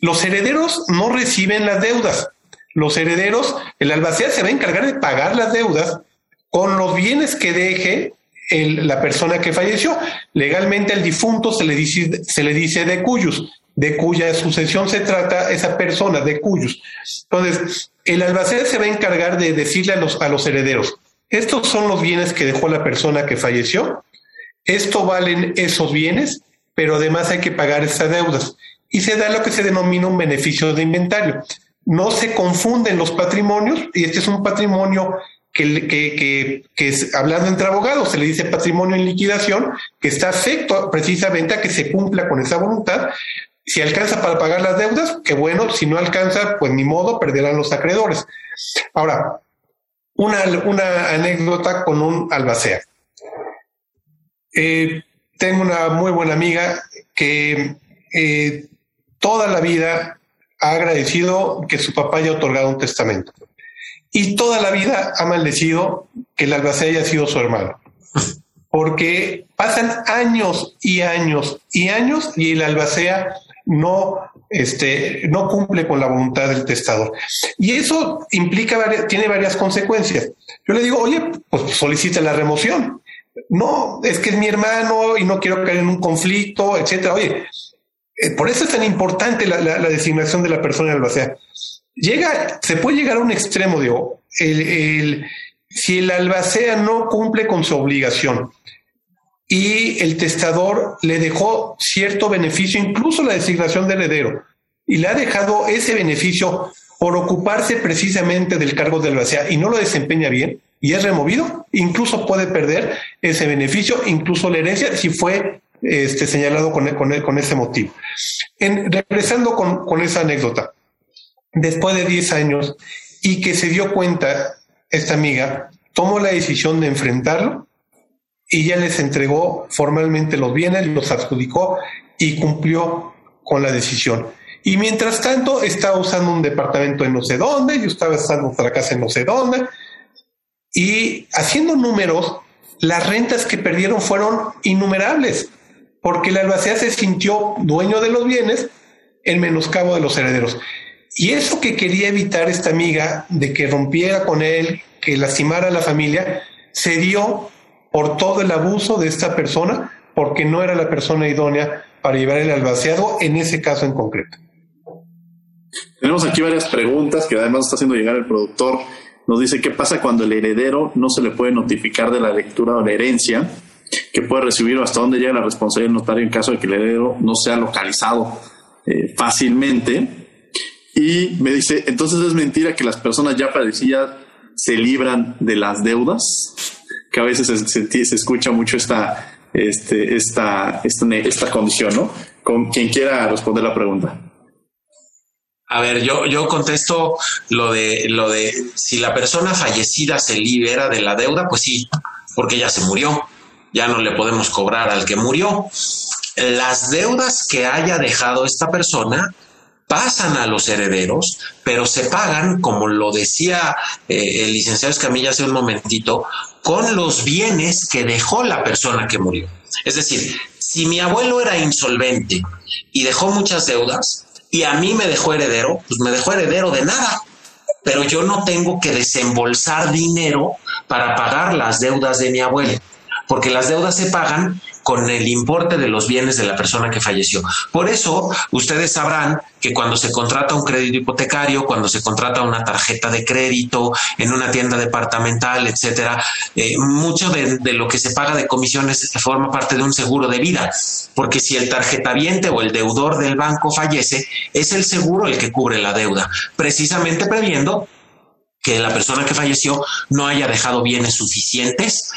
Los herederos no reciben las deudas. Los herederos, el albacea se va a encargar de pagar las deudas con los bienes que deje la persona que falleció. Legalmente al difunto se le dice, se le dice de cuyos, de cuya sucesión se trata esa persona, de cuyos. Entonces, el albacea se va a encargar de decirle a los, a los herederos, estos son los bienes que dejó la persona que falleció. Esto valen esos bienes, pero además hay que pagar esas deudas. Y se da lo que se denomina un beneficio de inventario. No se confunden los patrimonios, y este es un patrimonio que, que, que, es, hablando entre abogados, se le dice patrimonio en liquidación, que está afecto precisamente a que se cumpla con esa voluntad. Si alcanza para pagar las deudas, qué bueno, si no alcanza, pues ni modo, perderán los acreedores. Ahora, una, una anécdota con un albacea. Eh, tengo una muy buena amiga que eh, toda la vida ha agradecido que su papá haya otorgado un testamento. Y toda la vida ha maldecido que el albacea haya sido su hermano. Porque pasan años y años y años y el albacea no, este, no cumple con la voluntad del testador. Y eso implica, tiene varias consecuencias. Yo le digo, oye, pues solicita la remoción. No, es que es mi hermano y no quiero caer en un conflicto, etcétera. Oye, eh, por eso es tan importante la, designación de la persona albacea. Llega, se puede llegar a un extremo, digo, el, si el albacea no cumple con su obligación y el testador le dejó cierto beneficio, incluso la designación de heredero, y le ha dejado ese beneficio por ocuparse precisamente del cargo de albacea y no lo desempeña bien y es removido, incluso puede perder ese beneficio, incluso la herencia, si fue este, señalado con, con, ese motivo. En, regresando con, con esa anécdota, después de 10 años y que se dio cuenta esta amiga, tomó la decisión de enfrentarlo y ya les entregó formalmente los bienes, los adjudicó y cumplió con la decisión. Y mientras tanto estaba usando un departamento en no sé dónde, yo estaba usando otra casa en no sé dónde, y haciendo números, las rentas que perdieron fueron innumerables porque la albacea se sintió dueño de los bienes en menoscabo de los herederos. Y eso que quería evitar esta amiga de que rompiera con él, que lastimara a la familia, se dio por todo el abuso de esta persona, porque no era la persona idónea para llevar el albaceado en ese caso en concreto. Tenemos aquí varias preguntas que además está haciendo llegar el productor. Nos dice qué pasa cuando el heredero no se le puede notificar de la lectura o la herencia que puede recibir o hasta dónde llega la responsabilidad del notario en caso de que el heredero no sea localizado eh, fácilmente. Y me dice, entonces es mentira que las personas ya padecidas se libran de las deudas, que a veces se, se, escucha mucho esta, este, esta, esta, esta condición, ¿no? Con quien quiera responder la pregunta. A ver, yo, yo contesto lo de, lo de si la persona fallecida se libera de la deuda, pues sí, porque ya se murió ya no le podemos cobrar al que murió. Las deudas que haya dejado esta persona pasan a los herederos, pero se pagan, como lo decía eh, el licenciado Escamilla hace un momentito, con los bienes que dejó la persona que murió. Es decir, si mi abuelo era insolvente y dejó muchas deudas y a mí me dejó heredero, pues me dejó heredero de nada, pero yo no tengo que desembolsar dinero para pagar las deudas de mi abuelo porque las deudas se pagan con el importe de los bienes de la persona que falleció. Por eso, ustedes sabrán que cuando se contrata un crédito hipotecario, cuando se contrata una tarjeta de crédito en una tienda departamental, etcétera, eh, mucho de, lo que se paga de comisiones forma parte de un seguro de vida, porque si el tarjetaviente o el deudor del banco fallece, es el seguro el que cubre la deuda, precisamente previendo que la persona que falleció no haya dejado bienes suficientes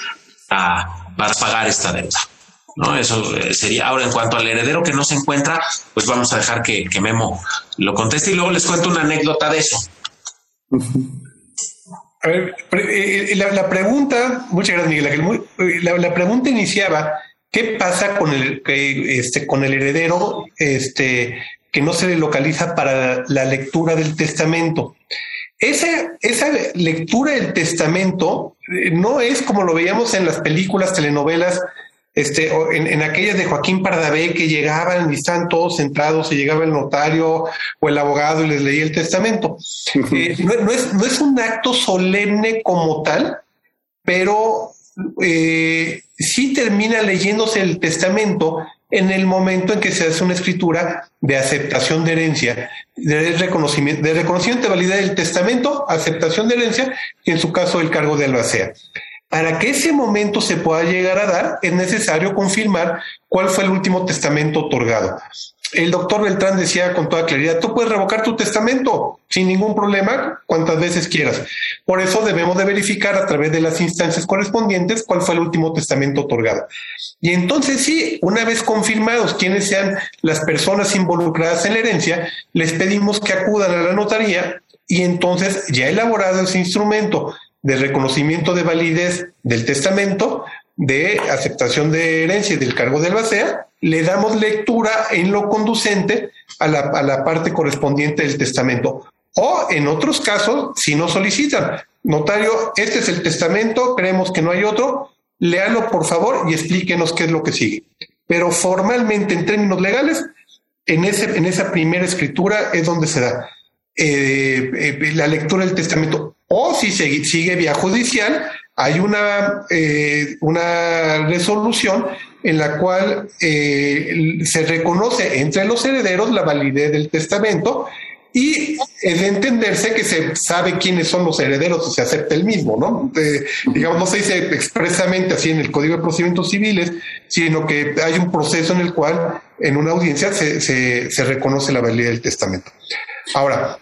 para pagar esta deuda. ¿No? Eso eh, sería. Ahora, en cuanto al heredero que no se encuentra, pues vamos a dejar que, Memo lo conteste y luego les cuento una anécdota de eso. A ver, eh, eh, la, pregunta, muchas gracias Miguel la, pregunta iniciaba, ¿qué pasa con el, este, con el heredero este, que no se le localiza para la lectura del testamento? Esa, esa lectura del testamento no es como lo veíamos en las películas, telenovelas, este, en, en, aquellas de Joaquín Pardavé que llegaban y estaban todos sentados y llegaba el notario o el abogado y les leía el testamento. Eh, no, es, no, es, un acto solemne como tal, pero eh, sí termina leyéndose el testamento en el momento en que se hace una escritura de aceptación de herencia, de reconocimiento, de reconocimiento de validez del testamento, aceptación de herencia y en su caso el cargo de albacea. Para que ese momento se pueda llegar a dar, es necesario confirmar cuál fue el último testamento otorgado el doctor Beltrán decía con toda claridad, tú puedes revocar tu testamento sin ningún problema cuantas veces quieras. Por eso debemos de verificar a través de las instancias correspondientes cuál fue el último testamento otorgado. Y entonces sí, una vez confirmados quiénes sean las personas involucradas en la herencia, les pedimos que acudan a la notaría y entonces ya elaborado ese instrumento de reconocimiento de validez del testamento, de aceptación de herencia y del cargo de albacea, le damos lectura en lo conducente a la, a la parte correspondiente del testamento. O en otros casos, si no solicitan, notario, este es el testamento, creemos que no hay otro, léalo por favor y explíquenos qué es lo que sigue. Pero formalmente, en términos legales, en, ese, en esa primera escritura es donde se da eh, eh, la lectura del testamento. O si sigue, sigue vía judicial, hay una, eh, una resolución en la cual se reconoce entre los herederos la validez del testamento y es de entenderse que se sabe quiénes son los herederos y se acepta el mismo, ¿no? digamos, no se dice expresamente así en el Código de Procedimientos Civiles, sino que hay un proceso en el cual en una audiencia se, se, se reconoce la validez del testamento. Ahora,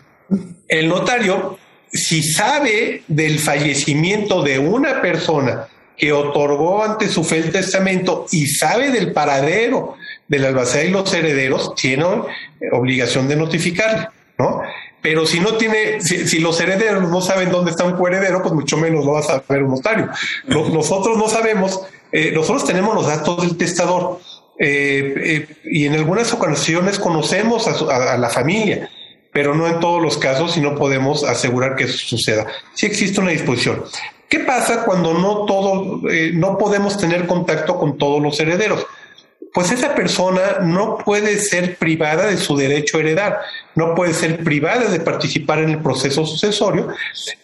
el notario, si sabe del fallecimiento de una persona que otorgó ante su fe el testamento y sabe del paradero del albacea y los herederos, tiene obligación de notificarle. ¿no? Pero si no tiene, si, los herederos no saben dónde está un coheredero, pues mucho menos lo va a saber un notario. nosotros no sabemos, eh, nosotros tenemos los datos del testador eh, eh, y en algunas ocasiones conocemos a, la familia, pero no en todos los casos y no podemos asegurar que eso suceda. Si existe una disposición. ¿Qué pasa cuando no todo, no podemos tener contacto con todos los herederos? pues esa persona no puede ser privada de su derecho a heredar, no puede ser privada de participar en el proceso sucesorio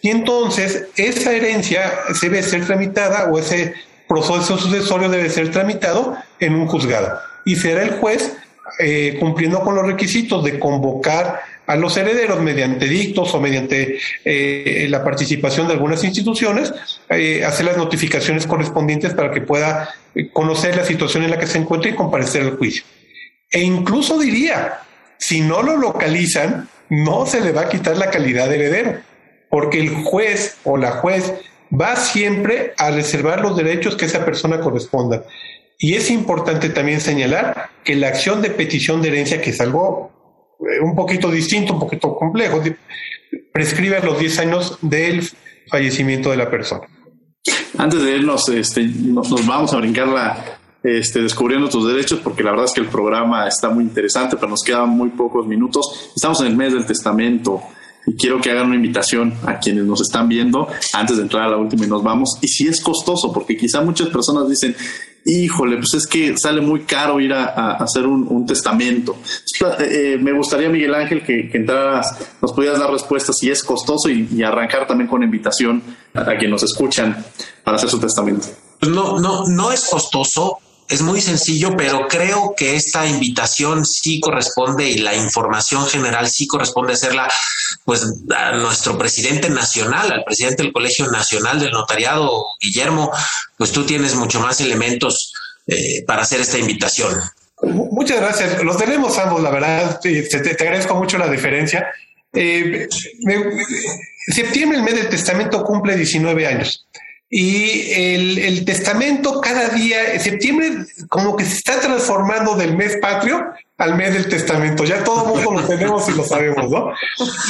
y entonces esa herencia debe ser tramitada o ese proceso sucesorio debe ser tramitado en un juzgado y será el juez eh, cumpliendo con los requisitos de convocar a los herederos mediante dictos o mediante eh, la participación de algunas instituciones, eh, hacer las notificaciones correspondientes para que pueda eh, conocer la situación en la que se encuentra y comparecer al juicio. E incluso diría, si no lo localizan, no se le va a quitar la calidad de heredero, porque el juez o la juez va siempre a reservar los derechos que esa persona corresponda. Y es importante también señalar que la acción de petición de herencia, que es algo un poquito distinto, un poquito complejo, prescribe los 10 años del fallecimiento de la persona. Antes de irnos, este, nos, vamos a brincar la, este, descubriendo tus derechos, porque la verdad es que el programa está muy interesante, pero nos quedan muy pocos minutos. Estamos en el mes del testamento y quiero que hagan una invitación a quienes nos están viendo antes de entrar a la última y nos vamos. Y si es costoso, porque quizá muchas personas dicen, híjole, pues es que sale muy caro ir a, hacer un, testamento. Eh, me gustaría, Miguel Ángel, que, entraras, nos pudieras dar respuestas si es costoso y, arrancar también con invitación a, a quienes nos escuchan para hacer su testamento. Pues no, no, no es costoso es muy sencillo, pero creo que esta invitación sí corresponde y la información general sí corresponde hacerla pues a nuestro presidente nacional, al presidente del Colegio Nacional del Notariado, Guillermo, pues tú tienes mucho más elementos eh, para hacer esta invitación. Muchas gracias. Los tenemos ambos, la verdad. Te, agradezco mucho la diferencia. Eh, septiembre, el mes del testamento, cumple 19 años. Y el, testamento cada día, en septiembre, como que se está transformando del mes patrio al mes del testamento. Ya todo el mundo lo tenemos y lo sabemos, ¿no?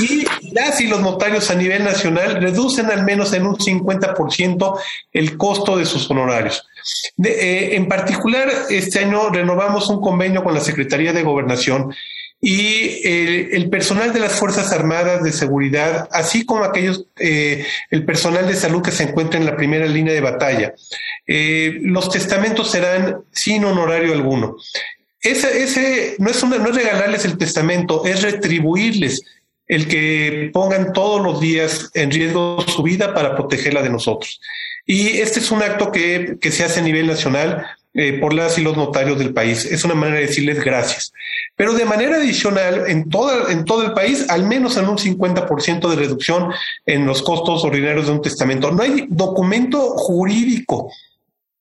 Y ya si los notarios a nivel nacional reducen al menos en un 50% el costo de sus honorarios. Eh, en particular, este año renovamos un convenio con la Secretaría de Gobernación y el, personal de las Fuerzas Armadas de Seguridad, así como aquellos, eh, el personal de salud que se encuentra en la primera línea de batalla. Eh, los testamentos serán sin honorario alguno. Ese, ese no, es no es regalarles el testamento, es retribuirles el que pongan todos los días en riesgo su vida para protegerla de nosotros. Y este es un acto que, que se hace a nivel nacional eh, por las y los notarios del país. Es una manera de decirles gracias. Pero de manera adicional, en, toda, en todo el país, al menos en un 50% de reducción en los costos ordinarios de un testamento. No hay documento jurídico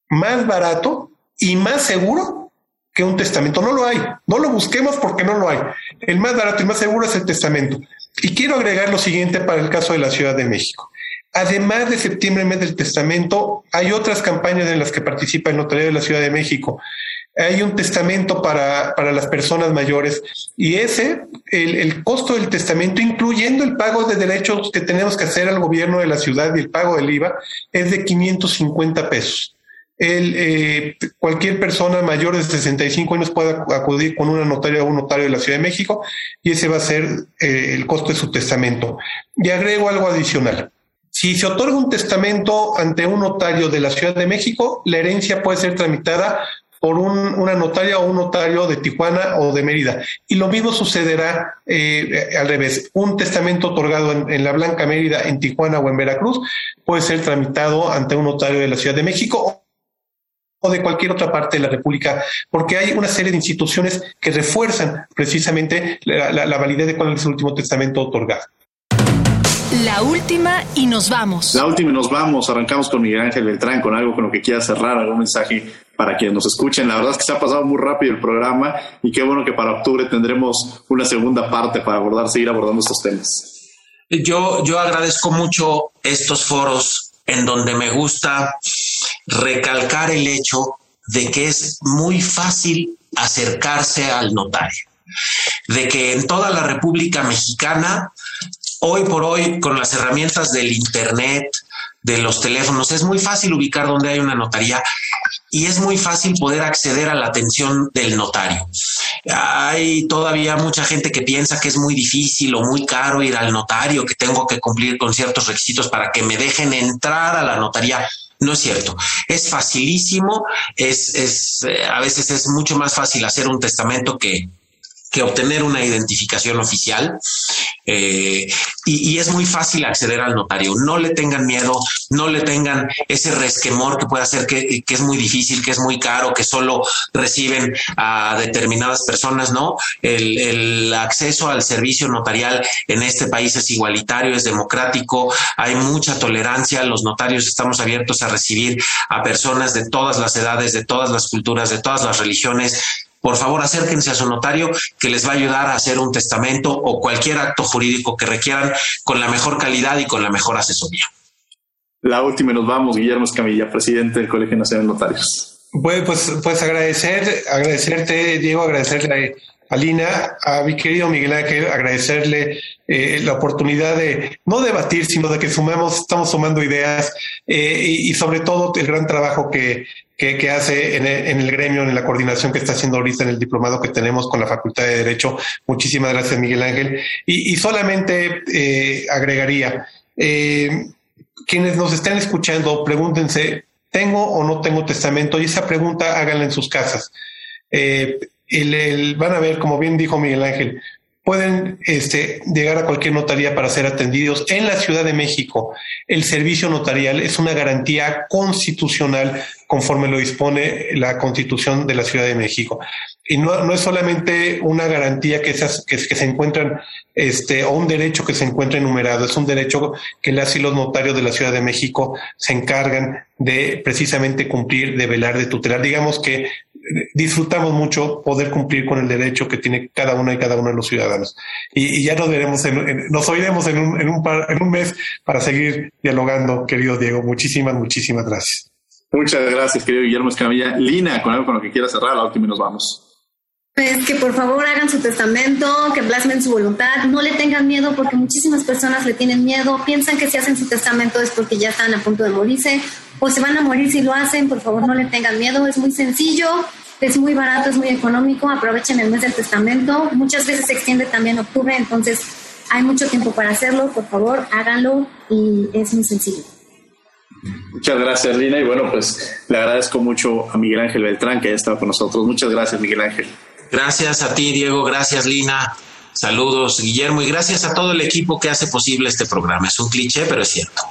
más barato y más seguro que un testamento. No lo hay. No lo busquemos porque no lo hay. El más barato y más seguro es el testamento. Y quiero agregar lo siguiente para el caso de la Ciudad de México. Además de septiembre, mes del testamento, hay otras campañas en las que participa el Notario de la Ciudad de México. Hay un testamento para, para las personas mayores y ese, el, costo del testamento, incluyendo el pago de derechos que tenemos que hacer al gobierno de la ciudad y el pago del IVA, es de 550 pesos. el, eh, cualquier persona mayor de 65 años puede acudir con una notaria o un notario de la Ciudad de México y ese va a ser eh, el costo de su testamento. Y agrego algo adicional. Si se otorga un testamento ante un notario de la Ciudad de México, la herencia puede ser tramitada por una notaria o un notario de Tijuana o de Mérida. Y lo mismo sucederá eh, al revés. Un testamento otorgado en, la Blanca Mérida, en Tijuana o en Veracruz, puede ser tramitado ante un notario de la Ciudad de México o de cualquier otra parte de la República, porque hay una serie de instituciones que refuerzan precisamente la validez de cuál es el último testamento otorgado. La última y nos vamos. La última y nos vamos. Arrancamos con Miguel Ángel Beltrán, con algo con lo que quiera cerrar, algún mensaje para quienes nos escuchen. La verdad es que se ha pasado muy rápido el programa y qué bueno que para octubre tendremos una segunda parte para abordar, seguir abordando estos temas. Yo, yo agradezco mucho estos foros en donde me gusta recalcar el hecho de que es muy fácil acercarse al notario, de que en toda la República Mexicana, hoy por hoy, con las herramientas del Internet, de los teléfonos, es muy fácil ubicar donde hay una notaría y es muy fácil poder acceder a la atención del notario. Hay todavía mucha gente que piensa que es muy difícil o muy caro ir al notario, que tengo que cumplir con ciertos requisitos para que me dejen entrar a la notaría. No es cierto. Es facilísimo. Es, es eh, a veces es mucho más fácil hacer un testamento que, que obtener una identificación oficial eh, y, es muy fácil acceder al notario. No le tengan miedo, no le tengan ese resquemor que puede hacer que, que, es muy difícil, que es muy caro, que solo reciben a determinadas personas, ¿no? El, el acceso al servicio notarial en este país es igualitario, es democrático, hay mucha tolerancia, los notarios estamos abiertos a recibir a personas de todas las edades, de todas las culturas, de todas las religiones, por favor acérquense a su notario que les va a ayudar a hacer un testamento o cualquier acto jurídico que requieran con la mejor calidad y con la mejor asesoría. La última y nos vamos, Guillermo Escamilla, presidente del Colegio Nacional de Notarios. Pues, pues, pues agradecer, agradecerte, Diego, agradecerle a Lina, a mi querido Miguel Ángel, agradecerle eh, la oportunidad de no debatir, sino de que sumamos, estamos sumando ideas eh, y, y, sobre todo el gran trabajo que, que, hace en el, en el, gremio, en la coordinación que está haciendo ahorita en el diplomado que tenemos con la Facultad de Derecho. Muchísimas gracias, Miguel Ángel. Y, y solamente eh, agregaría, eh, quienes nos estén escuchando, pregúntense, ¿tengo o no tengo testamento? Y esa pregunta háganla en sus casas. Eh, el, el, van a ver, como bien dijo Miguel Ángel, pueden este, llegar a cualquier notaría para ser atendidos. En la Ciudad de México, el servicio notarial es una garantía constitucional conforme lo dispone la Constitución de la Ciudad de México. Y no, es solamente una garantía que, que, se encuentran, este, o un derecho que se encuentra enumerado, es un derecho que las y los notarios de la Ciudad de México se encargan de precisamente cumplir, de velar, de tutelar. Digamos que disfrutamos mucho poder cumplir con el derecho que tiene cada una y cada uno de los ciudadanos. Y, y ya nos veremos, en, en, nos oiremos en un, en, un par, en un mes para seguir dialogando, querido Diego. Muchísimas, muchísimas gracias. Muchas gracias, querido Guillermo Escamilla. Lina, con algo con lo que quiera cerrar, la última y nos vamos. Pues que por favor hagan su testamento, que plasmen su voluntad, no le tengan miedo porque muchísimas personas le tienen miedo, piensan que si hacen su testamento es porque ya están a punto de morirse o se van a morir si lo hacen, por favor no le tengan miedo, es muy sencillo, es muy barato, es muy económico, aprovechen el mes del testamento, muchas veces se extiende también octubre, entonces hay mucho tiempo para hacerlo, por favor háganlo y es muy sencillo. Muchas gracias, Lina. Y bueno, pues le agradezco mucho a Miguel Ángel Beltrán que haya estado con nosotros. Muchas gracias, Miguel Ángel. Gracias a ti, Diego. Gracias, Lina. Saludos, Guillermo. Y gracias a todo el equipo que hace posible este programa. Es un cliché, pero es cierto.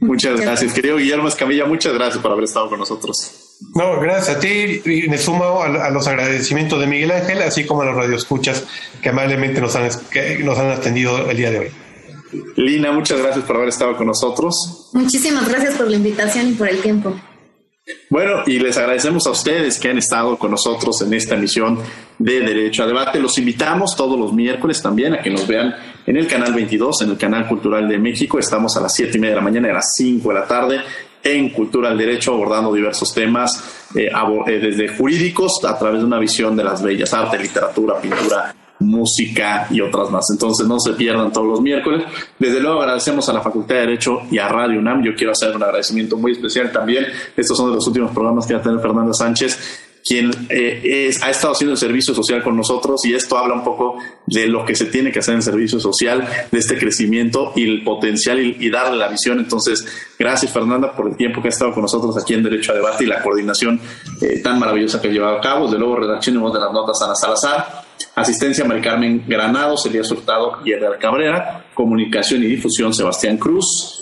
Muchas gracias, querido Guillermo Escamilla. Muchas gracias por haber estado con nosotros. No, gracias a ti y me sumo a, a, los agradecimientos de Miguel Ángel, así como a los radioescuchas que amablemente nos han, que nos han atendido el día de hoy. Lina, muchas gracias por haber estado con nosotros. Muchísimas gracias por la invitación y por el tiempo. Bueno, y les agradecemos a ustedes que han estado con nosotros en esta emisión de Derecho a Debate. Los invitamos todos los miércoles también a que nos vean en el canal 22, en el canal Cultural de México. Estamos a las 7 y media de la mañana y a las 5 de la tarde en Cultura del Derecho, abordando diversos temas, eh, desde jurídicos a través de una visión de las bellas artes, literatura, pintura, música y otras más. Entonces no se pierdan todos los miércoles. Desde luego agradecemos a la Facultad de Derecho y a Radio UNAM. Yo quiero hacer un agradecimiento muy especial también. Estos son de los últimos programas que va a tener Fernanda Sánchez quien eh, es, ha estado haciendo el servicio social con nosotros y esto habla un poco de lo que se tiene que hacer en el servicio social, de este crecimiento y el potencial y, darle la visión. Entonces, gracias Fernanda por el tiempo que ha estado con nosotros aquí en Derecho a Debate y la coordinación eh, tan maravillosa que ha llevado a cabo. De luego, redacción de las notas Ana Salazar, asistencia Mari Carmen Granados, Elías Hurtado y Edgar Cabrera, comunicación y difusión Sebastián Cruz.